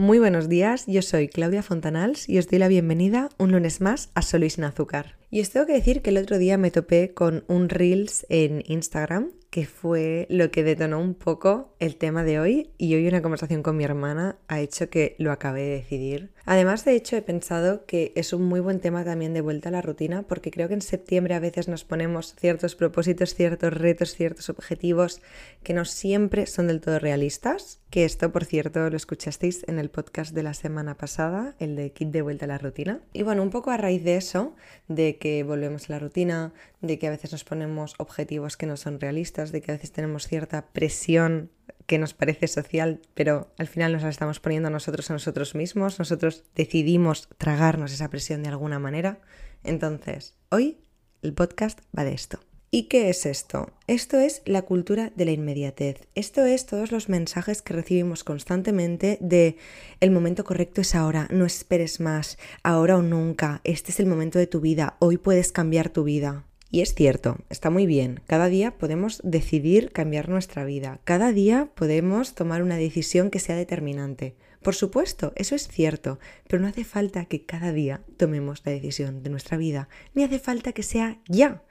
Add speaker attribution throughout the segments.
Speaker 1: Muy buenos días, yo soy Claudia Fontanals y os doy la bienvenida un lunes más a Solo y sin azúcar. Y os tengo que decir que el otro día me topé con un Reels en Instagram que fue lo que detonó un poco el tema de hoy y hoy una conversación con mi hermana ha hecho que lo acabe de decidir. Además, de hecho, he pensado que es un muy buen tema también de vuelta a la rutina porque creo que en septiembre a veces nos ponemos ciertos propósitos, ciertos retos, ciertos objetivos que no siempre son del todo realistas. Que esto, por cierto, lo escuchasteis en el podcast de la semana pasada, el de Kit de vuelta a la rutina. Y bueno, un poco a raíz de eso, de que volvemos a la rutina, de que a veces nos ponemos objetivos que no son realistas, de que a veces tenemos cierta presión que nos parece social, pero al final nos la estamos poniendo nosotros a nosotros mismos, nosotros decidimos tragarnos esa presión de alguna manera. Entonces, hoy el podcast va de esto. ¿Y qué es esto? Esto es la cultura de la inmediatez. Esto es todos los mensajes que recibimos constantemente de el momento correcto es ahora, no esperes más, ahora o nunca, este es el momento de tu vida, hoy puedes cambiar tu vida. Y es cierto, está muy bien. Cada día podemos decidir cambiar nuestra vida. Cada día podemos tomar una decisión que sea determinante. Por supuesto, eso es cierto, pero no hace falta que cada día tomemos la decisión de nuestra vida, ni hace falta que sea ya.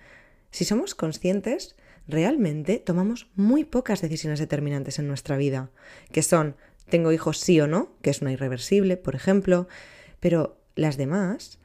Speaker 1: Si somos conscientes, realmente tomamos muy pocas decisiones determinantes en nuestra vida, que son tengo hijos sí o no, que es una irreversible, por ejemplo, pero las demás,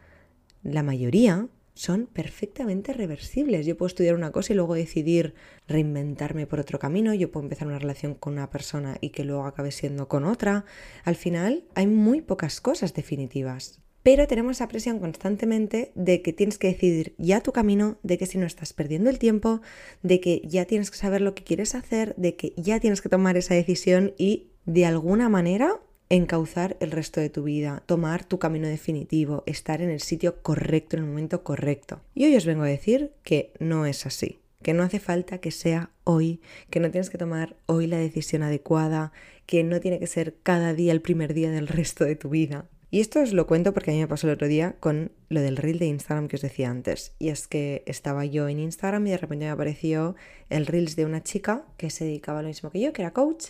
Speaker 1: la mayoría, son perfectamente reversibles. Yo puedo estudiar una cosa y luego decidir reinventarme por otro camino. Yo puedo empezar una relación con una persona y que luego acabe siendo con otra. Al final hay muy pocas cosas definitivas. Pero tenemos esa presión constantemente de que tienes que decidir ya tu camino, de que si no estás perdiendo el tiempo, de que ya tienes que saber lo que quieres hacer, de que ya tienes que tomar esa decisión y de alguna manera encauzar el resto de tu vida, tomar tu camino definitivo, estar en el sitio correcto, en el momento correcto. Y hoy os vengo a decir que no es así, que no hace falta que sea hoy, que no tienes que tomar hoy la decisión adecuada, que no tiene que ser cada día el primer día del resto de tu vida. Y esto os lo cuento porque a mí me pasó el otro día con lo del reel de Instagram que os decía antes. Y es que estaba yo en Instagram y de repente me apareció el reels de una chica que se dedicaba a lo mismo que yo, que era coach,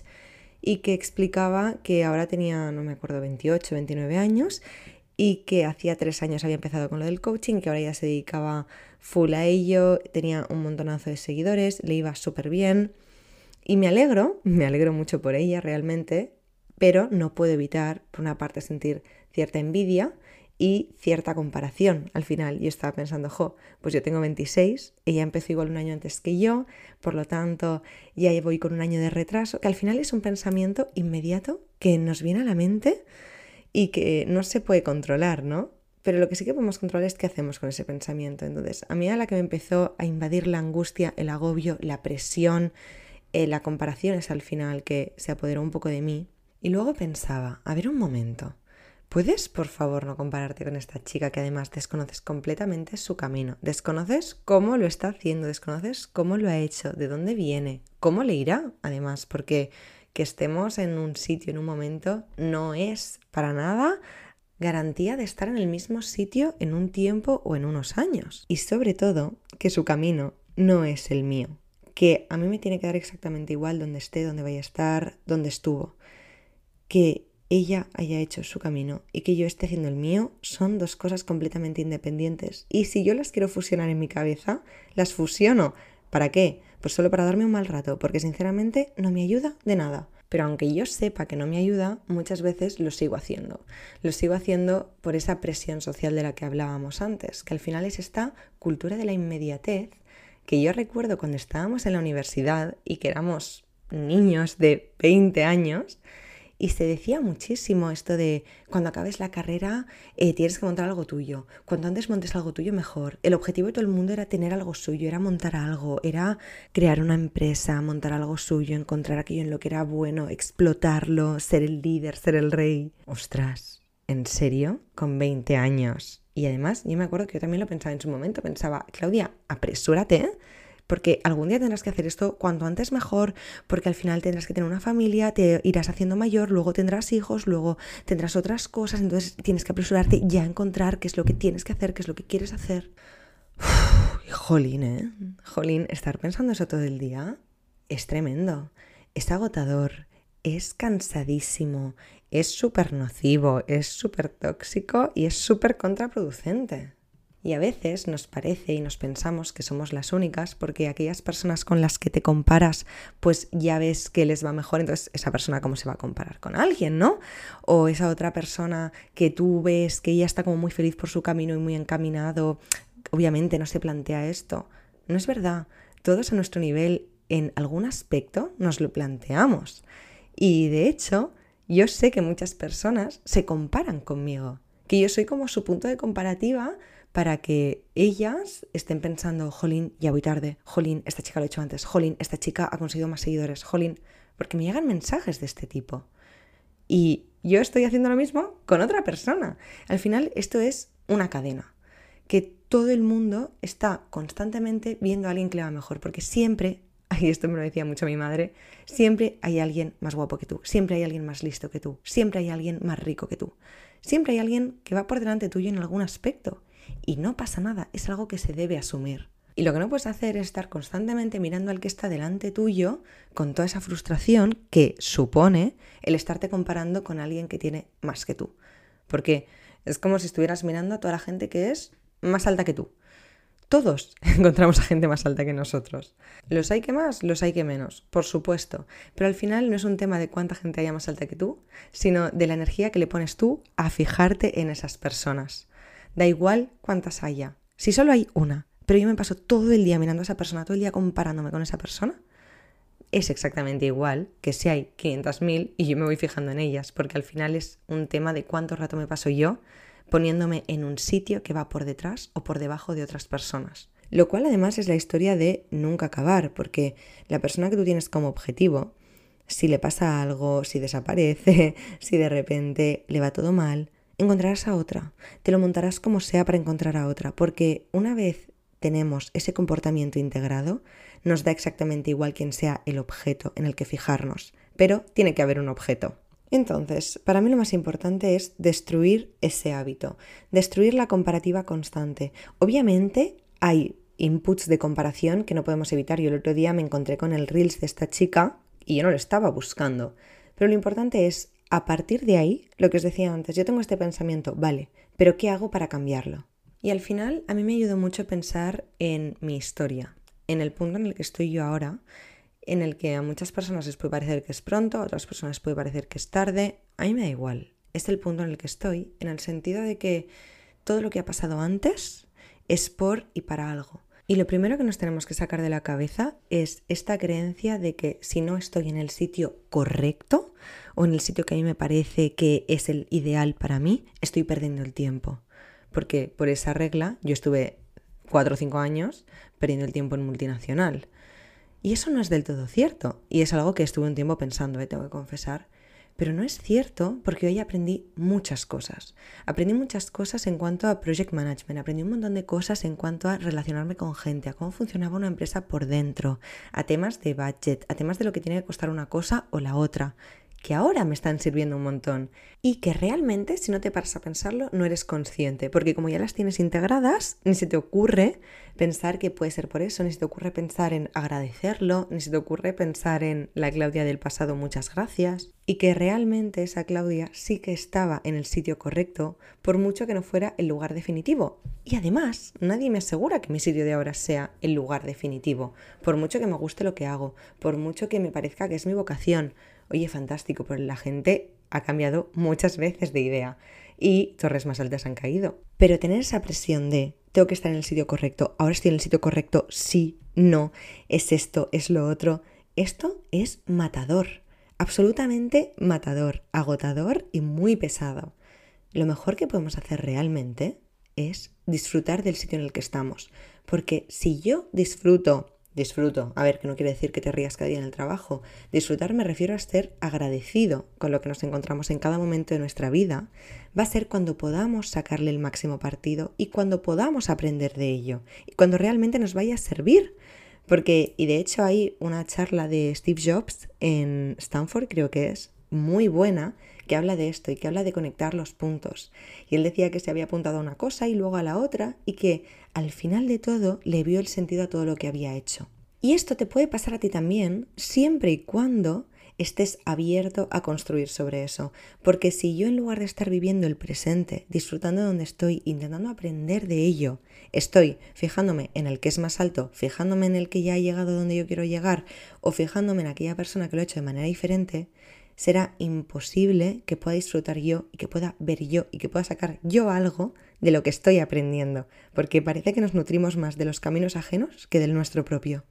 Speaker 1: y que explicaba que ahora tenía, no me acuerdo, 28, 29 años y que hacía tres años había empezado con lo del coaching, que ahora ya se dedicaba full a ello, tenía un montonazo de seguidores, le iba súper bien. Y me alegro, me alegro mucho por ella realmente, pero no puedo evitar, por una parte, sentir cierta envidia y cierta comparación al final. Yo estaba pensando, jo, pues yo tengo 26, ella empezó igual un año antes que yo, por lo tanto ya voy con un año de retraso, que al final es un pensamiento inmediato que nos viene a la mente y que no se puede controlar, ¿no? Pero lo que sí que podemos controlar es qué hacemos con ese pensamiento. Entonces, a mí a la que me empezó a invadir la angustia, el agobio, la presión, eh, la comparación es al final que se apoderó un poco de mí. Y luego pensaba, a ver un momento, ¿Puedes, por favor, no compararte con esta chica que además desconoces completamente su camino? Desconoces cómo lo está haciendo, desconoces cómo lo ha hecho, de dónde viene, cómo le irá, además, porque que estemos en un sitio en un momento no es para nada garantía de estar en el mismo sitio en un tiempo o en unos años. Y sobre todo, que su camino no es el mío. Que a mí me tiene que dar exactamente igual donde esté, donde vaya a estar, donde estuvo. Que ella haya hecho su camino y que yo esté haciendo el mío son dos cosas completamente independientes. Y si yo las quiero fusionar en mi cabeza, las fusiono. ¿Para qué? Pues solo para darme un mal rato, porque sinceramente no me ayuda de nada. Pero aunque yo sepa que no me ayuda, muchas veces lo sigo haciendo. Lo sigo haciendo por esa presión social de la que hablábamos antes, que al final es esta cultura de la inmediatez que yo recuerdo cuando estábamos en la universidad y que éramos niños de 20 años, y se decía muchísimo esto de cuando acabes la carrera eh, tienes que montar algo tuyo. Cuanto antes montes algo tuyo, mejor. El objetivo de todo el mundo era tener algo suyo, era montar algo, era crear una empresa, montar algo suyo, encontrar aquello en lo que era bueno, explotarlo, ser el líder, ser el rey. Ostras, ¿en serio? Con 20 años. Y además, yo me acuerdo que yo también lo pensaba en su momento, pensaba, Claudia, apresúrate porque algún día tendrás que hacer esto cuanto antes mejor, porque al final tendrás que tener una familia, te irás haciendo mayor, luego tendrás hijos, luego tendrás otras cosas, entonces tienes que apresurarte ya a encontrar qué es lo que tienes que hacer, qué es lo que quieres hacer. jolín, ¿eh? Jolín, estar pensando eso todo el día es tremendo, es agotador, es cansadísimo, es súper nocivo, es súper tóxico y es súper contraproducente. Y a veces nos parece y nos pensamos que somos las únicas porque aquellas personas con las que te comparas, pues ya ves que les va mejor, entonces esa persona cómo se va a comparar con alguien, ¿no? O esa otra persona que tú ves que ya está como muy feliz por su camino y muy encaminado, obviamente no se plantea esto. No es verdad, todos a nuestro nivel en algún aspecto nos lo planteamos. Y de hecho, yo sé que muchas personas se comparan conmigo, que yo soy como su punto de comparativa para que ellas estén pensando, jolín, ya voy tarde, jolín, esta chica lo he hecho antes, jolín, esta chica ha conseguido más seguidores, jolín, porque me llegan mensajes de este tipo. Y yo estoy haciendo lo mismo con otra persona. Al final esto es una cadena, que todo el mundo está constantemente viendo a alguien que le va mejor, porque siempre, y esto me lo decía mucho mi madre, siempre hay alguien más guapo que tú, siempre hay alguien más listo que tú, siempre hay alguien más rico que tú, siempre hay alguien que va por delante tuyo en algún aspecto. Y no pasa nada, es algo que se debe asumir. Y lo que no puedes hacer es estar constantemente mirando al que está delante tuyo con toda esa frustración que supone el estarte comparando con alguien que tiene más que tú. Porque es como si estuvieras mirando a toda la gente que es más alta que tú. Todos encontramos a gente más alta que nosotros. Los hay que más, los hay que menos, por supuesto. Pero al final no es un tema de cuánta gente haya más alta que tú, sino de la energía que le pones tú a fijarte en esas personas. Da igual cuántas haya. Si solo hay una, pero yo me paso todo el día mirando a esa persona, todo el día comparándome con esa persona, es exactamente igual que si hay 500.000 y yo me voy fijando en ellas, porque al final es un tema de cuánto rato me paso yo poniéndome en un sitio que va por detrás o por debajo de otras personas. Lo cual además es la historia de nunca acabar, porque la persona que tú tienes como objetivo, si le pasa algo, si desaparece, si de repente le va todo mal, encontrarás a otra, te lo montarás como sea para encontrar a otra, porque una vez tenemos ese comportamiento integrado, nos da exactamente igual quién sea el objeto en el que fijarnos, pero tiene que haber un objeto. Entonces, para mí lo más importante es destruir ese hábito, destruir la comparativa constante. Obviamente hay inputs de comparación que no podemos evitar. Yo el otro día me encontré con el Reels de esta chica y yo no lo estaba buscando. Pero lo importante es a partir de ahí, lo que os decía antes, yo tengo este pensamiento, vale, pero ¿qué hago para cambiarlo? Y al final a mí me ayudó mucho pensar en mi historia, en el punto en el que estoy yo ahora, en el que a muchas personas les puede parecer que es pronto, a otras personas puede parecer que es tarde, a mí me da igual. Es el punto en el que estoy, en el sentido de que todo lo que ha pasado antes es por y para algo. Y lo primero que nos tenemos que sacar de la cabeza es esta creencia de que si no estoy en el sitio correcto o en el sitio que a mí me parece que es el ideal para mí, estoy perdiendo el tiempo. Porque por esa regla yo estuve cuatro o cinco años perdiendo el tiempo en multinacional. Y eso no es del todo cierto. Y es algo que estuve un tiempo pensando, ¿eh? tengo que confesar. Pero no es cierto porque hoy aprendí muchas cosas. Aprendí muchas cosas en cuanto a project management, aprendí un montón de cosas en cuanto a relacionarme con gente, a cómo funcionaba una empresa por dentro, a temas de budget, a temas de lo que tiene que costar una cosa o la otra que ahora me están sirviendo un montón y que realmente si no te paras a pensarlo no eres consciente, porque como ya las tienes integradas, ni se te ocurre pensar que puede ser por eso, ni se te ocurre pensar en agradecerlo, ni se te ocurre pensar en la Claudia del pasado muchas gracias, y que realmente esa Claudia sí que estaba en el sitio correcto, por mucho que no fuera el lugar definitivo. Y además, nadie me asegura que mi sitio de ahora sea el lugar definitivo, por mucho que me guste lo que hago, por mucho que me parezca que es mi vocación, Oye, fantástico, pero la gente ha cambiado muchas veces de idea y torres más altas han caído. Pero tener esa presión de tengo que estar en el sitio correcto, ahora estoy en el sitio correcto, sí, no, es esto, es lo otro, esto es matador, absolutamente matador, agotador y muy pesado. Lo mejor que podemos hacer realmente es disfrutar del sitio en el que estamos, porque si yo disfruto disfruto. A ver, que no quiere decir que te rías cada día en el trabajo. Disfrutar me refiero a ser agradecido con lo que nos encontramos en cada momento de nuestra vida. Va a ser cuando podamos sacarle el máximo partido y cuando podamos aprender de ello y cuando realmente nos vaya a servir. Porque, y de hecho hay una charla de Steve Jobs en Stanford, creo que es, muy buena, que habla de esto y que habla de conectar los puntos. Y él decía que se había apuntado a una cosa y luego a la otra y que al final de todo le vio el sentido a todo lo que había hecho. Y esto te puede pasar a ti también siempre y cuando estés abierto a construir sobre eso. Porque si yo en lugar de estar viviendo el presente, disfrutando de donde estoy, intentando aprender de ello, estoy fijándome en el que es más alto, fijándome en el que ya ha llegado donde yo quiero llegar, o fijándome en aquella persona que lo ha hecho de manera diferente, será imposible que pueda disfrutar yo y que pueda ver yo y que pueda sacar yo algo de lo que estoy aprendiendo, porque parece que nos nutrimos más de los caminos ajenos que del nuestro propio.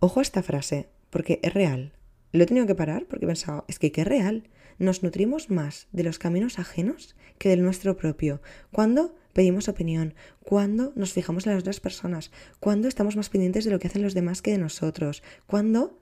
Speaker 1: Ojo a esta frase, porque es real. Lo he tenido que parar porque he pensado, es que qué real. Nos nutrimos más de los caminos ajenos que del nuestro propio. Cuando pedimos opinión, cuando nos fijamos en las otras personas, cuando estamos más pendientes de lo que hacen los demás que de nosotros, cuando...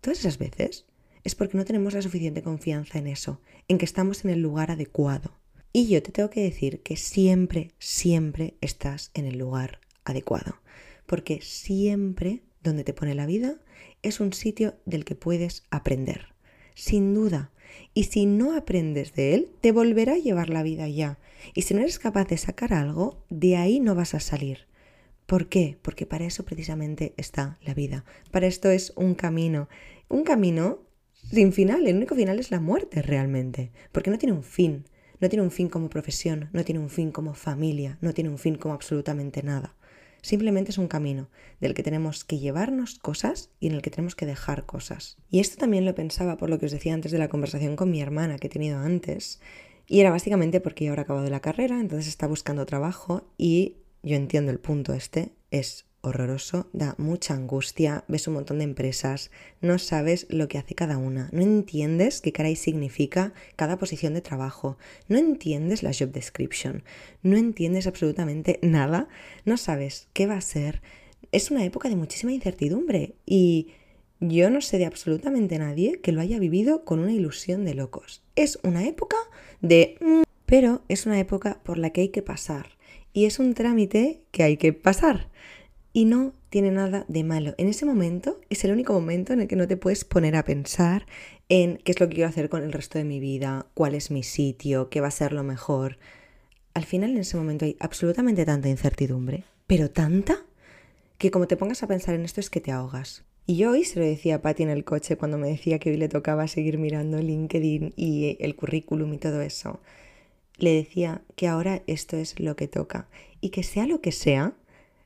Speaker 1: Todas esas veces es porque no tenemos la suficiente confianza en eso, en que estamos en el lugar adecuado. Y yo te tengo que decir que siempre, siempre estás en el lugar adecuado, porque siempre donde te pone la vida es un sitio del que puedes aprender, sin duda. Y si no aprendes de él, te volverá a llevar la vida ya. Y si no eres capaz de sacar algo, de ahí no vas a salir. ¿Por qué? Porque para eso precisamente está la vida. Para esto es un camino. Un camino sin final. El único final es la muerte realmente. Porque no tiene un fin. No tiene un fin como profesión, no tiene un fin como familia, no tiene un fin como absolutamente nada. Simplemente es un camino del que tenemos que llevarnos cosas y en el que tenemos que dejar cosas. Y esto también lo pensaba por lo que os decía antes de la conversación con mi hermana que he tenido antes. Y era básicamente porque yo ahora acabado la carrera, entonces está buscando trabajo y yo entiendo el punto este, es horroroso, da mucha angustia, ves un montón de empresas, no sabes lo que hace cada una, no entiendes qué caray significa cada posición de trabajo, no entiendes la job description, no entiendes absolutamente nada, no sabes qué va a ser. Es una época de muchísima incertidumbre y yo no sé de absolutamente nadie que lo haya vivido con una ilusión de locos. Es una época de... Mm, pero es una época por la que hay que pasar y es un trámite que hay que pasar. Y no tiene nada de malo. En ese momento es el único momento en el que no te puedes poner a pensar en qué es lo que quiero hacer con el resto de mi vida, cuál es mi sitio, qué va a ser lo mejor. Al final en ese momento hay absolutamente tanta incertidumbre, pero tanta, que como te pongas a pensar en esto es que te ahogas. Y yo hoy se lo decía a Patty en el coche cuando me decía que hoy le tocaba seguir mirando LinkedIn y el currículum y todo eso. Le decía que ahora esto es lo que toca y que sea lo que sea,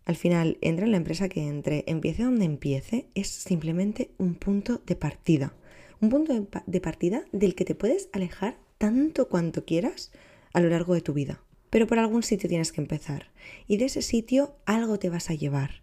Speaker 1: al final, entre en la empresa que entre, empiece donde empiece, es simplemente un punto de partida. Un punto de partida del que te puedes alejar tanto cuanto quieras a lo largo de tu vida. Pero por algún sitio tienes que empezar. Y de ese sitio algo te vas a llevar,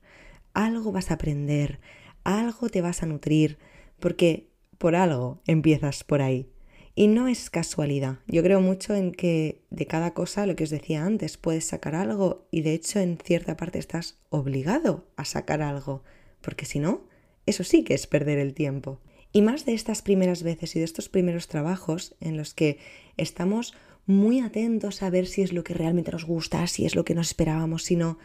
Speaker 1: algo vas a aprender, algo te vas a nutrir, porque por algo empiezas por ahí. Y no es casualidad. Yo creo mucho en que de cada cosa, lo que os decía antes, puedes sacar algo y de hecho en cierta parte estás obligado a sacar algo, porque si no, eso sí que es perder el tiempo. Y más de estas primeras veces y de estos primeros trabajos en los que estamos muy atentos a ver si es lo que realmente nos gusta, si es lo que nos esperábamos, si no,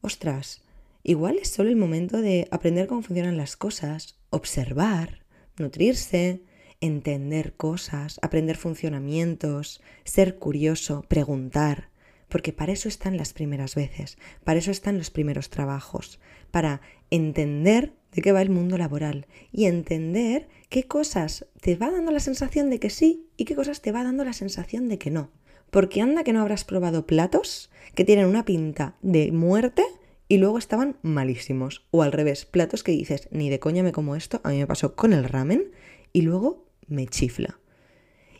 Speaker 1: ostras, igual es solo el momento de aprender cómo funcionan las cosas, observar, nutrirse, entender cosas, aprender funcionamientos, ser curioso, preguntar, porque para eso están las primeras veces, para eso están los primeros trabajos, para entender de qué va el mundo laboral y entender qué cosas te va dando la sensación de que sí y qué cosas te va dando la sensación de que no. Porque anda que no habrás probado platos que tienen una pinta de muerte y luego estaban malísimos. O al revés, platos que dices, ni de coña me como esto, a mí me pasó con el ramen, y luego me chifla.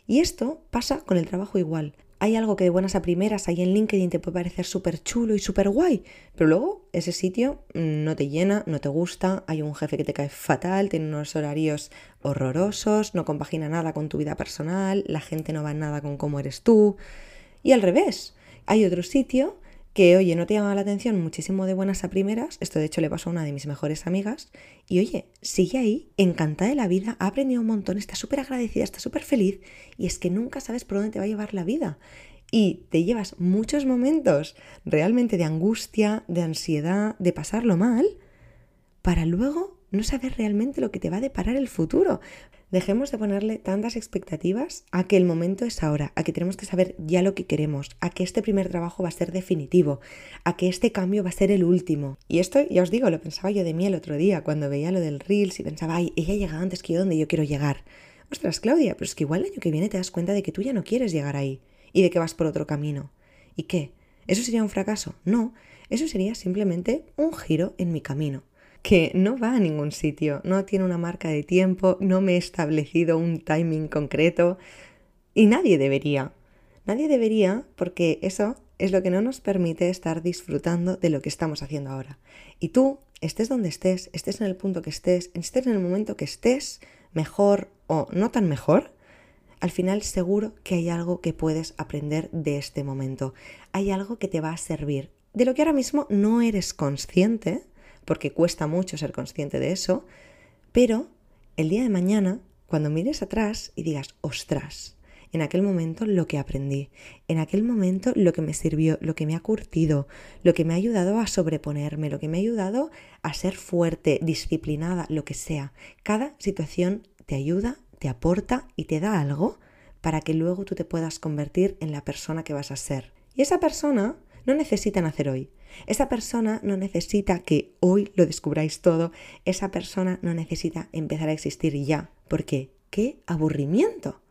Speaker 1: Y esto pasa con el trabajo igual. Hay algo que de buenas a primeras ahí en LinkedIn te puede parecer súper chulo y súper guay, pero luego ese sitio no te llena, no te gusta, hay un jefe que te cae fatal, tiene unos horarios horrorosos, no compagina nada con tu vida personal, la gente no va en nada con cómo eres tú. Y al revés, hay otro sitio que, oye, no te llama la atención muchísimo de buenas a primeras, esto de hecho le pasó a una de mis mejores amigas, y oye, sigue ahí, encantada de la vida, ha aprendido un montón, está súper agradecida, está súper feliz, y es que nunca sabes por dónde te va a llevar la vida. Y te llevas muchos momentos realmente de angustia, de ansiedad, de pasarlo mal, para luego no saber realmente lo que te va a deparar el futuro. Dejemos de ponerle tantas expectativas a que el momento es ahora, a que tenemos que saber ya lo que queremos, a que este primer trabajo va a ser definitivo, a que este cambio va a ser el último. Y esto, ya os digo, lo pensaba yo de mí el otro día, cuando veía lo del Reels y pensaba, ay, ella llega antes que yo donde yo quiero llegar. ostras, Claudia, pero es que igual el año que viene te das cuenta de que tú ya no quieres llegar ahí y de que vas por otro camino. ¿Y qué? ¿Eso sería un fracaso? No, eso sería simplemente un giro en mi camino, que no va a ningún sitio, no tiene una marca de tiempo, no me he establecido un timing concreto y nadie debería. Nadie debería porque eso es lo que no nos permite estar disfrutando de lo que estamos haciendo ahora. Y tú, estés donde estés, estés en el punto que estés, estés en el momento que estés, mejor o no tan mejor, al final seguro que hay algo que puedes aprender de este momento. Hay algo que te va a servir. De lo que ahora mismo no eres consciente, porque cuesta mucho ser consciente de eso, pero el día de mañana, cuando mires atrás y digas, ostras, en aquel momento lo que aprendí, en aquel momento lo que me sirvió, lo que me ha curtido, lo que me ha ayudado a sobreponerme, lo que me ha ayudado a ser fuerte, disciplinada, lo que sea. Cada situación te ayuda, te aporta y te da algo para que luego tú te puedas convertir en la persona que vas a ser. Y esa persona no necesita nacer hoy. Esa persona no necesita que hoy lo descubráis todo. Esa persona no necesita empezar a existir ya. Porque, ¡qué aburrimiento!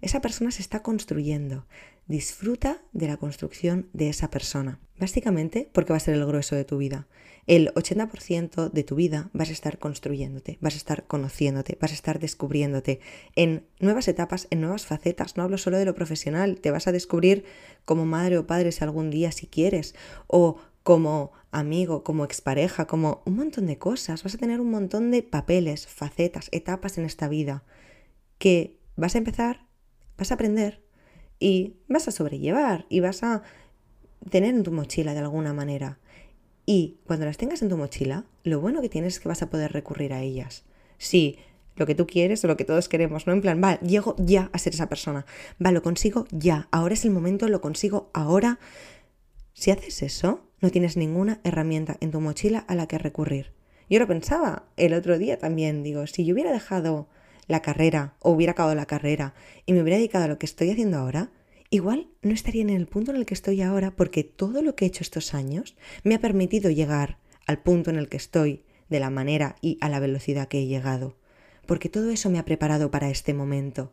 Speaker 1: Esa persona se está construyendo. Disfruta de la construcción de esa persona. Básicamente porque va a ser el grueso de tu vida. El 80% de tu vida vas a estar construyéndote, vas a estar conociéndote, vas a estar descubriéndote en nuevas etapas, en nuevas facetas. No hablo solo de lo profesional, te vas a descubrir como madre o padre si algún día si quieres, o como amigo, como expareja, como un montón de cosas. Vas a tener un montón de papeles, facetas, etapas en esta vida que vas a empezar vas a aprender y vas a sobrellevar y vas a tener en tu mochila de alguna manera. Y cuando las tengas en tu mochila, lo bueno que tienes es que vas a poder recurrir a ellas. Si lo que tú quieres o lo que todos queremos, ¿no? En plan, va, llego ya a ser esa persona. Va, lo consigo ya. Ahora es el momento, lo consigo ahora. Si haces eso, no tienes ninguna herramienta en tu mochila a la que recurrir. Yo lo pensaba el otro día también, digo, si yo hubiera dejado la carrera o hubiera acabado la carrera y me hubiera dedicado a lo que estoy haciendo ahora, igual no estaría en el punto en el que estoy ahora porque todo lo que he hecho estos años me ha permitido llegar al punto en el que estoy de la manera y a la velocidad que he llegado. Porque todo eso me ha preparado para este momento.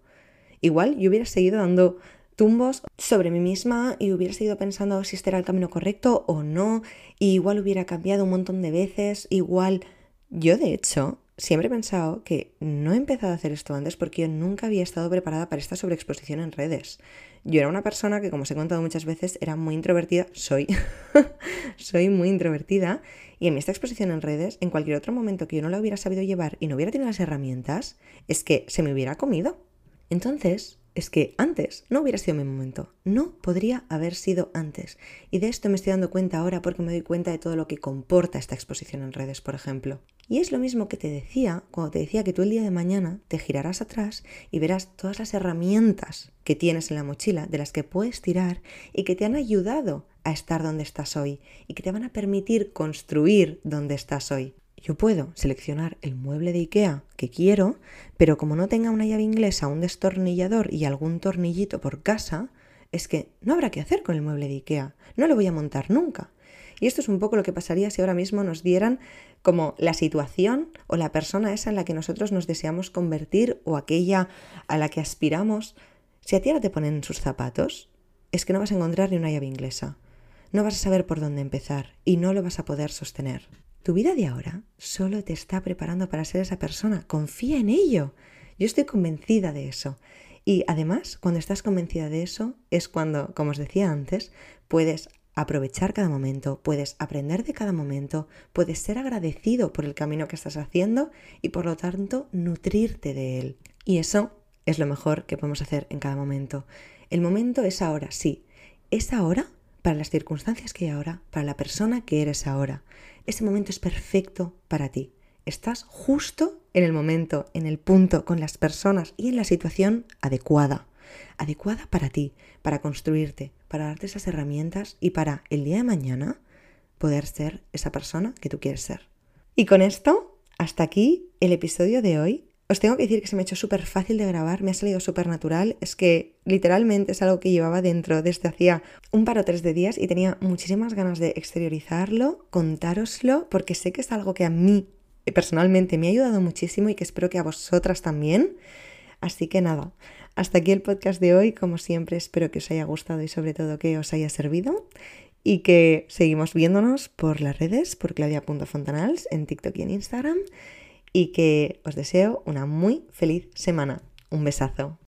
Speaker 1: Igual yo hubiera seguido dando tumbos sobre mí misma y hubiera seguido pensando si este era el camino correcto o no, igual hubiera cambiado un montón de veces, igual yo de hecho siempre he pensado que no he empezado a hacer esto antes porque yo nunca había estado preparada para esta sobreexposición en redes. Yo era una persona que, como os he contado muchas veces, era muy introvertida, soy, soy muy introvertida, y en esta exposición en redes, en cualquier otro momento que yo no la hubiera sabido llevar y no hubiera tenido las herramientas, es que se me hubiera comido. Entonces, es que antes no hubiera sido mi momento, no podría haber sido antes. Y de esto me estoy dando cuenta ahora porque me doy cuenta de todo lo que comporta esta exposición en redes, por ejemplo. Y es lo mismo que te decía cuando te decía que tú el día de mañana te girarás atrás y verás todas las herramientas que tienes en la mochila de las que puedes tirar y que te han ayudado a estar donde estás hoy y que te van a permitir construir donde estás hoy. Yo puedo seleccionar el mueble de IKEA que quiero, pero como no tenga una llave inglesa, un destornillador y algún tornillito por casa, es que no habrá que hacer con el mueble de IKEA. No lo voy a montar nunca. Y esto es un poco lo que pasaría si ahora mismo nos dieran como la situación o la persona esa en la que nosotros nos deseamos convertir o aquella a la que aspiramos. Si a ti ahora te ponen sus zapatos, es que no vas a encontrar ni una llave inglesa. No vas a saber por dónde empezar y no lo vas a poder sostener. Tu vida de ahora solo te está preparando para ser esa persona. Confía en ello. Yo estoy convencida de eso. Y además, cuando estás convencida de eso, es cuando, como os decía antes, puedes aprovechar cada momento, puedes aprender de cada momento, puedes ser agradecido por el camino que estás haciendo y por lo tanto nutrirte de él. Y eso es lo mejor que podemos hacer en cada momento. El momento es ahora, sí. Es ahora para las circunstancias que hay ahora, para la persona que eres ahora ese momento es perfecto para ti. Estás justo en el momento, en el punto, con las personas y en la situación adecuada. Adecuada para ti, para construirte, para darte esas herramientas y para el día de mañana poder ser esa persona que tú quieres ser. Y con esto, hasta aquí el episodio de hoy. Os tengo que decir que se me ha hecho súper fácil de grabar, me ha salido súper natural. Es que literalmente es algo que llevaba dentro desde hacía un par o tres de días y tenía muchísimas ganas de exteriorizarlo, contároslo, porque sé que es algo que a mí personalmente me ha ayudado muchísimo y que espero que a vosotras también. Así que nada, hasta aquí el podcast de hoy. Como siempre, espero que os haya gustado y sobre todo que os haya servido. Y que seguimos viéndonos por las redes, por claudia.fontanals, en TikTok y en Instagram. Y que os deseo una muy feliz semana. Un besazo.